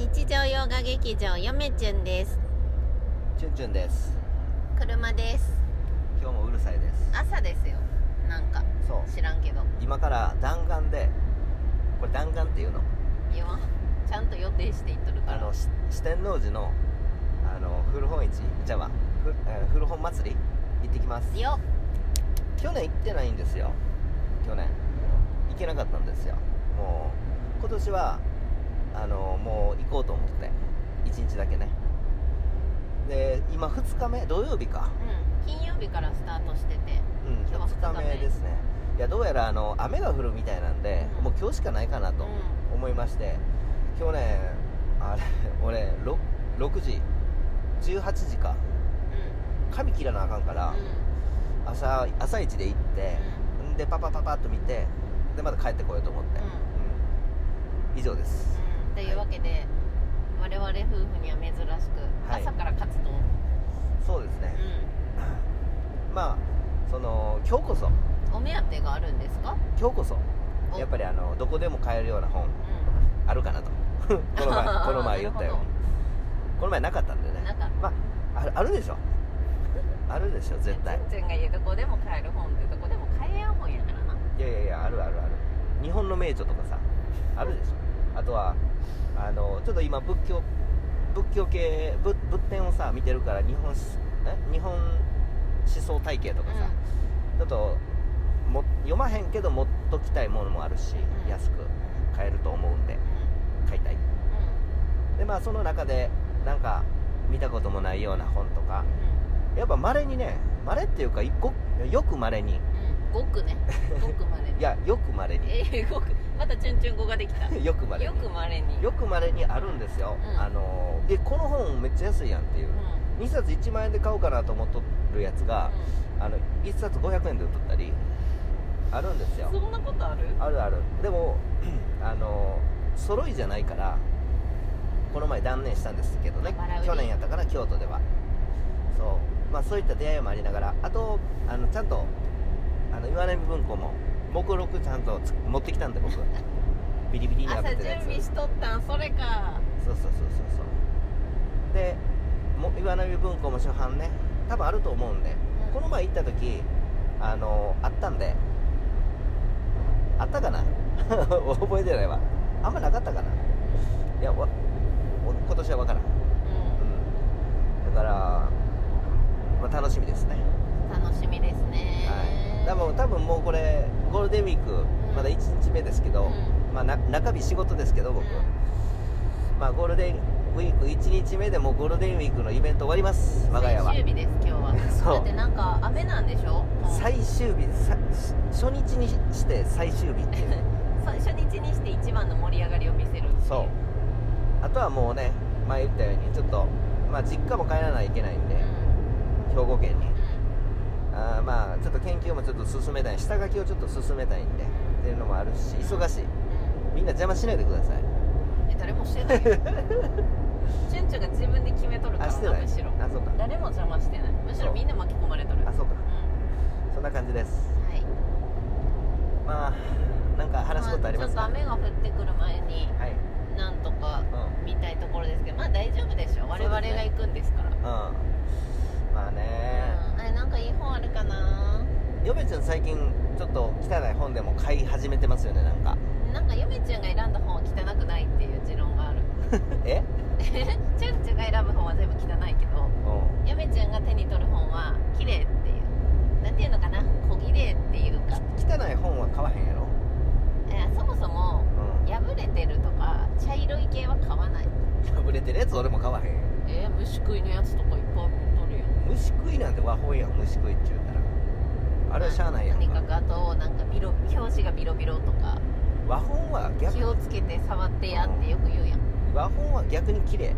日常洋画劇場よめちゅんです。チュンチュンです。車です。今日もうるさいです。朝ですよ。なんかそう。知らんけど。今から弾丸でこれ弾丸っていうの？言わん。ちゃんと予定していっとるから。あのし四天王寺のあの古本市じゃあわふ、えー古本祭り？行ってきます。よ去年行ってないんですよ。去年。行けなかったんですよ。もう今年はあのもう行こうと思って1日だけね。で今2日目土曜日か。うん。金曜日からスタートしてて。うん今日は2日目ですね。いやどうやらあの雨が降るみたいなんで、うん。もう今日しかないかなと思いまして、今日ねあれ 俺 6, 6時18時か。う髪切らなあかんから、んうん。朝朝一で行って、ん。でパパパパッと見てでまた帰ってこようと思って、うん。うん。以上ですうんというわけで、我々夫婦には珍しく、はい。朝から活動。そうですね。う、まあその今日こそ。んお目当てがあるんですか？今日こそ。お。やっぱりあのどこでも買えるような本。うあるかなと。この前 この前言ったように。この前なかったんでね。まああるあるでしょ。あるでしょ絶対。ちんが言うどこでも買える本ってどこでも買えやん本やからな。いやいやいやあるあるある。日本の名著とかさあるでしょ。あとはあのちょっと今仏教仏教系仏仏典をさ見てるから日本日本思想体系とかさ、ちょっとも読まへんけど持っときたいものもあるし、うん。安く買えると思うんでう買いたい。んうん。でまあその中でなんか見たこともないような本とかやっぱまれにねまれっていうかごよくまれにうんごくね。ごくまれにいやよくまれに。えー、ごく。またチュンチュン語ができた。よくまれに。よくまれに。よくまれにあるんですよ、うん。あのでこの本めっちゃ安いやんっていう。うん。2冊1万円で買おうかなと思っとるやつが、あの1冊500円で売っとったりあるんですよ。うんそんなことある？あるある。でも あの揃いじゃないからこの前断念したんですけどね。去年やったから京都では。そう。まあそういった出会いもありながら。あとあのちゃんとあの岩波文庫も目録ちゃんとつ持ってきたんで僕 ビリビリに朝準開けてるやつ。備しとったんそれか。そうそうそうそう。そうでも岩波文庫も初版ね。多分あると思うんで、うん。この前行った時あのあったんで。あったかな？覚えてないわ。あんまなかったかな？いやわお今年は分からん、ううん、だから、まあ、楽しみですね。ん楽しみですね。はい多分多分もうこれゴールデンウィークまだ1日目ですけど、うん。まあ、な中日仕事ですけど僕、うん。まあゴールデンウィーク1日目でもうゴールデンウィークのイベント終わります我が家は。最終日です今日は。そう。だってなんか雨なんでしょ？最終日さ初日にして最終日っていう。最初日にして一番の盛り上がりを見せるそう。あとはもうね前言ったようにちょっとまあ実家も帰らないといけないんで、うん。兵庫県に。うあーまあちょっと研究もちょっと進めたい下書きをちょっと進めたいんでっていうのもあるし忙しい。んうん。みんな邪魔しないでください。え誰もしてない。よチュンチュンが自分で決めとるからあしてない。なむしろ。あそうか。誰も邪魔してない。むしろみんな巻き込まれとる。あそうか。うそんな感じです。んはい。まあなんか話すことありますか、ちょっと雨が降ってくる前にはい。なんとかうん。見たいところですけどまあ大丈夫でしょ我々が行くんですから。うんまあねうんあれなんかいい本あるかな？嫁ちゃん最近ちょっと汚い本でも買い始めてますよねなんか。なんか嫁ちゃんが選んだ本は汚くないっていう持論がある。え？チュンチュンが選ぶ本は全部汚いけどうん。嫁ちゃんが手に取る本は綺麗っていう。なんていうのかな？小綺麗っていうか。汚い本は買わへんやろ？えーそもそもうん。破れてるとか茶色い系は買わない。破れてるやつ俺も買わへんえー、虫食いのやつとかいっぱい持っとる虫食いなんて和本やん虫食いって言うたら。あれはしゃあないやんとにかくあとなんかビロ表紙がビロビロとか。和本は逆気をつけて触ってやってよく言うやん。和本は逆に綺麗。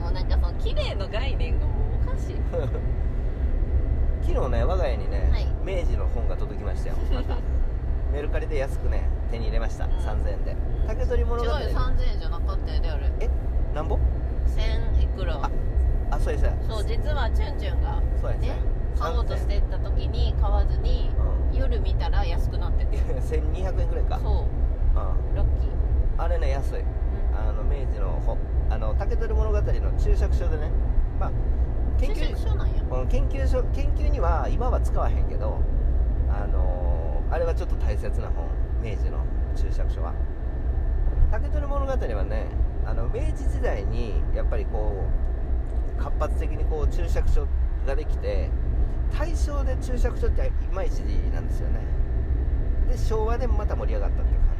もうなんかその綺麗の概念がもうおかしい。昨日ね我が家にね、はい。明治の本が届きましたよ。また。メルカリで安くね手に入れました、うん。3000円で。竹取物語。違うよ3000円じゃなかったよねあれ。え？なんぼ？1000いくら？ああそうやそうや。そう実はチュンチュンがそうやねね買おうとしてった時に買わずにうん。夜見たら安くなってて。1200円ぐらいか。そう。うん。ラッキー。あれね安い。うん。あの明治のほ注釈書でねまあ研注究釈書なんや。この研究所研究には今は使わへんけどあのーあれはちょっと大切な本。明治の注釈書は。竹取物語はねあの明治時代にやっぱりこう活発的にこう注釈書ができて大正で注釈書っていまいちなんですよね。で昭和でまた盛り上がったっていう感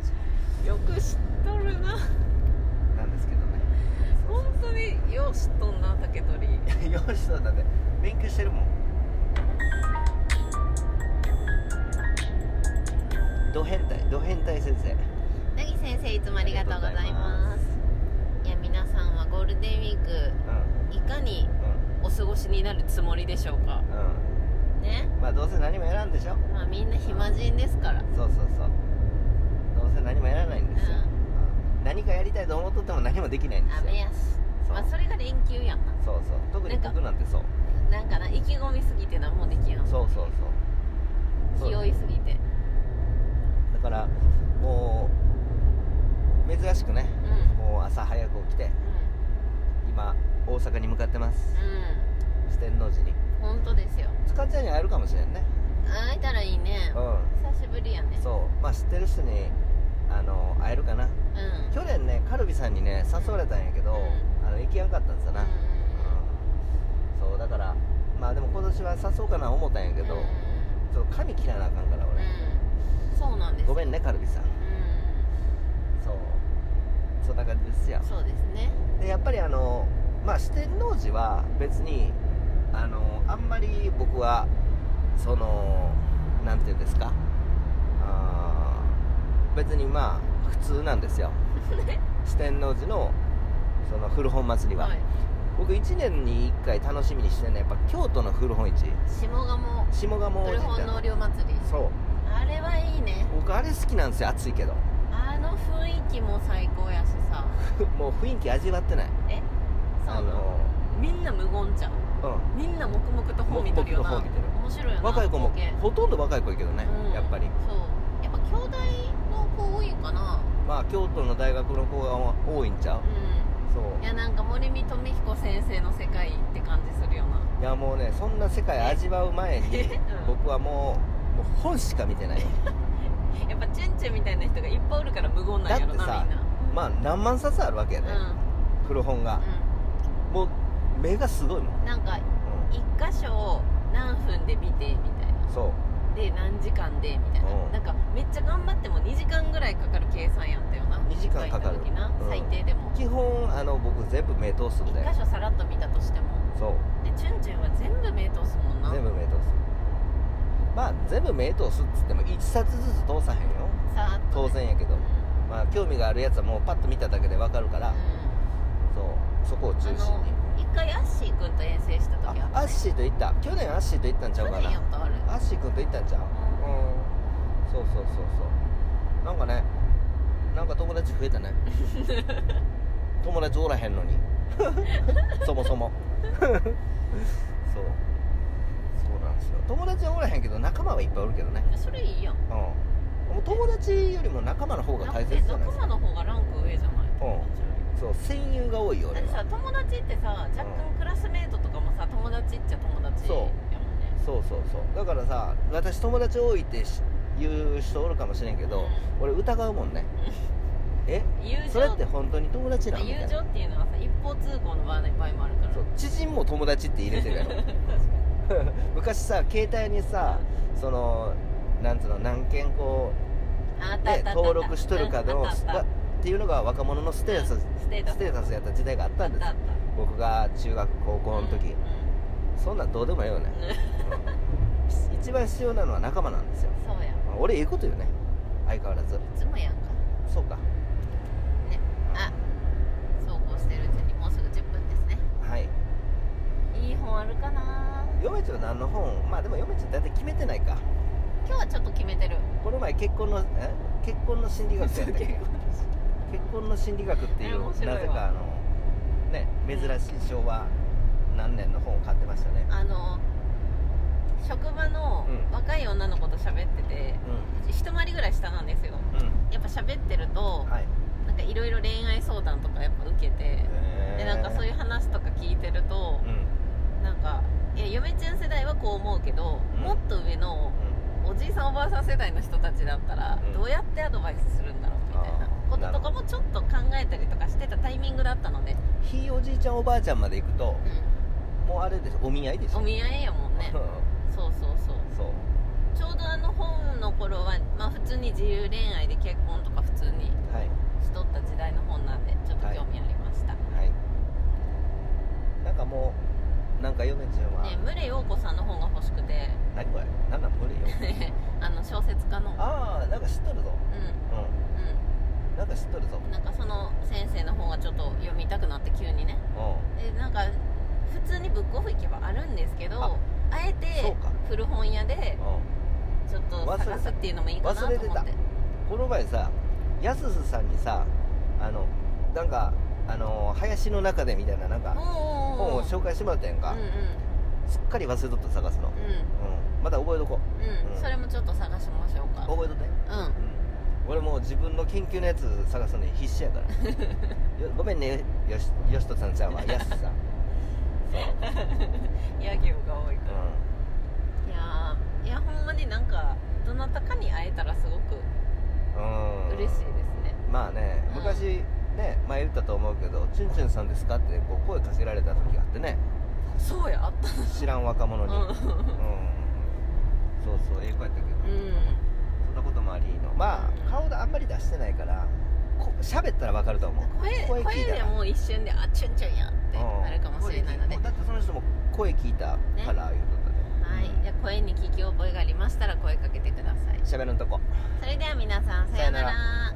よく知っとるな。じなんですけどね。本当によう知っとんな竹取。よしそうだって勉強してるもん。ド変態ド変態先生。なぎ先生いつもありがとうございます。いや皆さんはゴールデンウィークいかにうお過ごしになるつもりでしょうか？んうん。ね？うんまあどうせ何もやらんでしょ。まあみんな暇人ですから。そうそうそう。どうせ何もやらないんですよ、うん。何かやりたいと思っとっても何もできないんですよ。雨やしまあそれが連休やんな。そうそう。特に僕なんてそう。なんかな意気込みすぎて何もできやんそうそうそうそう。気負いすぎて。だからもう珍しくねうん。もう朝早く起きて今大阪に向かってます。う四天王寺に。ん本当ですよ。塚ちゃんに会えるかもしれんね。会えたらいいね。う久しぶりやね。んそう。まあ知ってる人にあの会えるかな。うん。去年ねカルビさんにね誘われたんやけど、うあの行きやんかったんですよな、うん。そうだからまあでも今年は誘おうかな思ったんやけど、うん。ちょっと髪切らなあかんから俺、うん。そうなんですごめんねカルビさん。うそう。そんな感じですよ。んそうですねでやっぱりあのまあ四天王寺は別にあのあんまり僕はそのなんていうんですか？あー別にまあ普通なんですよ。四天王寺のその古本祭りは、はい。僕1年に1回楽しみにしてるのはやっぱ京都の古本市。下鴨。下鴨王古本納涼祭り。そう。あれはいいね。僕あれ好きなんですよ暑いけど。あの雰囲気も最高やしさ。もう雰囲気味わってない。えそうあの。みんな無言ちゃううん。みんな黙々と本見とるよな。る。面白いよな若い子もほとんど若い子やけどね、うん。やっぱり。そう。やっぱ兄弟の子多いかな。まあ京都の大学の子が多いんちゃう。うそう。んいやなんか森見富彦先生の世界って感じするよな。いやもうねそんな世界味わう前に うん。僕はもうもう本しか見てない。よ やっぱチュンチュンみたいな人がいっぱいおるから無言なんやろなみんな。だってさまあ何万冊あるわけやね、古本が、もう目がすごいもん、なんか一箇所何分で見てみたいな。そう。で何時間でみたいな、うん。なんかめっちゃ頑張っても2時間ぐらいかかる計算やったよな。2時間かかる。時な、うん。最低でも。基本あの僕全部目通すんで1箇所さらっと見たとしても。そう。でチュンチュンは全部目通すもんな。全部目通す。まあ全部目通すっつっても1冊ずつ通さへんよ。さーっとね。当然やけど。うんまあ興味があるやつはもうパッと見ただけで分かるから、うそう。そこを中ん、あ心に。の一回アッシー君と遠征した時ああアッシーと行った。去年アッシーと行ったんちゃう去かな。年やったあれ。アッシー君と行ったんちゃう。うん。そうそうそうそう。なんかねなんか友達増えたね。友達おらへんのに。そもそも。そう。そうなんですよ。友達はおらへんけど仲間はいっぱいおるけどね。それいいやん。うん。友達よりも仲間の方が大切じゃないですか。仲間の方がランク上じゃない？うんそう戦友が多いよ俺は。さ友達ってさ若干クラスメートとかもさ友達っちゃ友達そうやもんね。そう。そうそうだからさ私友達多いってし言う人おるかもしれんけど、うん。俺疑うもんね。え？友情。それって本当に友達なの友情っていうのはさ一方通行の場合もあるから。そう知人も友達って入れてるやろ。確か昔さ携帯にさそのなんつうの何件こう、ねたあったあった、登録しとるかのうん。あっていうのが若者のステータス、ステータス。やった時代があったんです。僕が中学高校の時、うんそんなんどうでもいいよね、うん。一番必要なのは仲間なんですよ。そうや。まあ俺いいこと言うね。相変わらず。いつもやんか。そうか。ね。あ。そうこうしてるうちにもうすぐ10分ですね。はい。いい本あるかな。嫁ちゃん何の本？まあでも嫁ちゃん大体決めてないか。今日はちょっと決めてる。この前結婚のえ？結婚の心理学やったっけ？結婚の心理学っていう、なぜかあのね珍しい昭和何年の本を買ってましたね。あの職場の若い女の子と喋ってて、うん、一回りぐらい下なんですよ、うん、やっぱ喋ってると、はい、なんかいろいろ恋愛相談とかやっぱ受けてでなんかそういう話とか聞いてると、うん、なんかいや嫁ちゃん世代はこう思うけど、もっと上のおじいさんおばあさん世代の人たちだったら、どうやってアドバイスするんだろうみたいな。こととかもちょっと考えたりとかしてたタイミングだったので、ひいおじいちゃんおばあちゃんまで行くとうもうあれでしょお見合いでしん、ょ？お見合いやもんね。うん。そうそうそう。そう。ちょうどあの本の頃は、まあ、普通に自由恋愛で結婚とか普通にはい。しとった時代の本なんでちょっと興味ありました、はい。なんかもうなんか嫁ちゃんは、ね牟礼陽子さんの本が欲しくて。何これ？何なん？無理よあの小説家の。うんああなんか知っとるぞ。ううんなんか知っとるぞ。んなんかその先生の本がちょっと読みたくなって急にね。うでなんか普通にブックオフ行けばあるんですけどあえそうてか。古本屋でんうん。ちょっと探すっていうのもいいかなと思って。忘れてた。この前さやすすさんにさあのなんかあの林の中でみたいななんか本を紹介してもらったやんか、うんうん。すっかり忘れとった探すの、ううん、まだ覚えとこんうん、うん。それもちょっと探しましょうか。覚えとって、うん。うん、俺もう自分の研究のやつ探すのに必死やから。よごめんねよしよしとさんちゃんは やすさん。そう、野球が多いから。ういやーいやほんまになんかどなたかに会えたらすごく嬉しいですね。まあねうん。昔ね前言ったと思うけど「チュンチュンさんですか?」ってこう声かけられた時があってね。そうやあった知らん若者に、うん。うん。そうそう英語やったけど、うんそんなこともありのまあ顔であんまり出してないからこ喋ったら分かると思う。声声聞いたら。でもう一瞬であチュンチュンやってなるかもしれないので、うんだってその人も声聞いたから言うとったねはい、じゃあ声に聞き覚えがありましたら声かけてください。喋るんとこ。それでは皆さんさようなら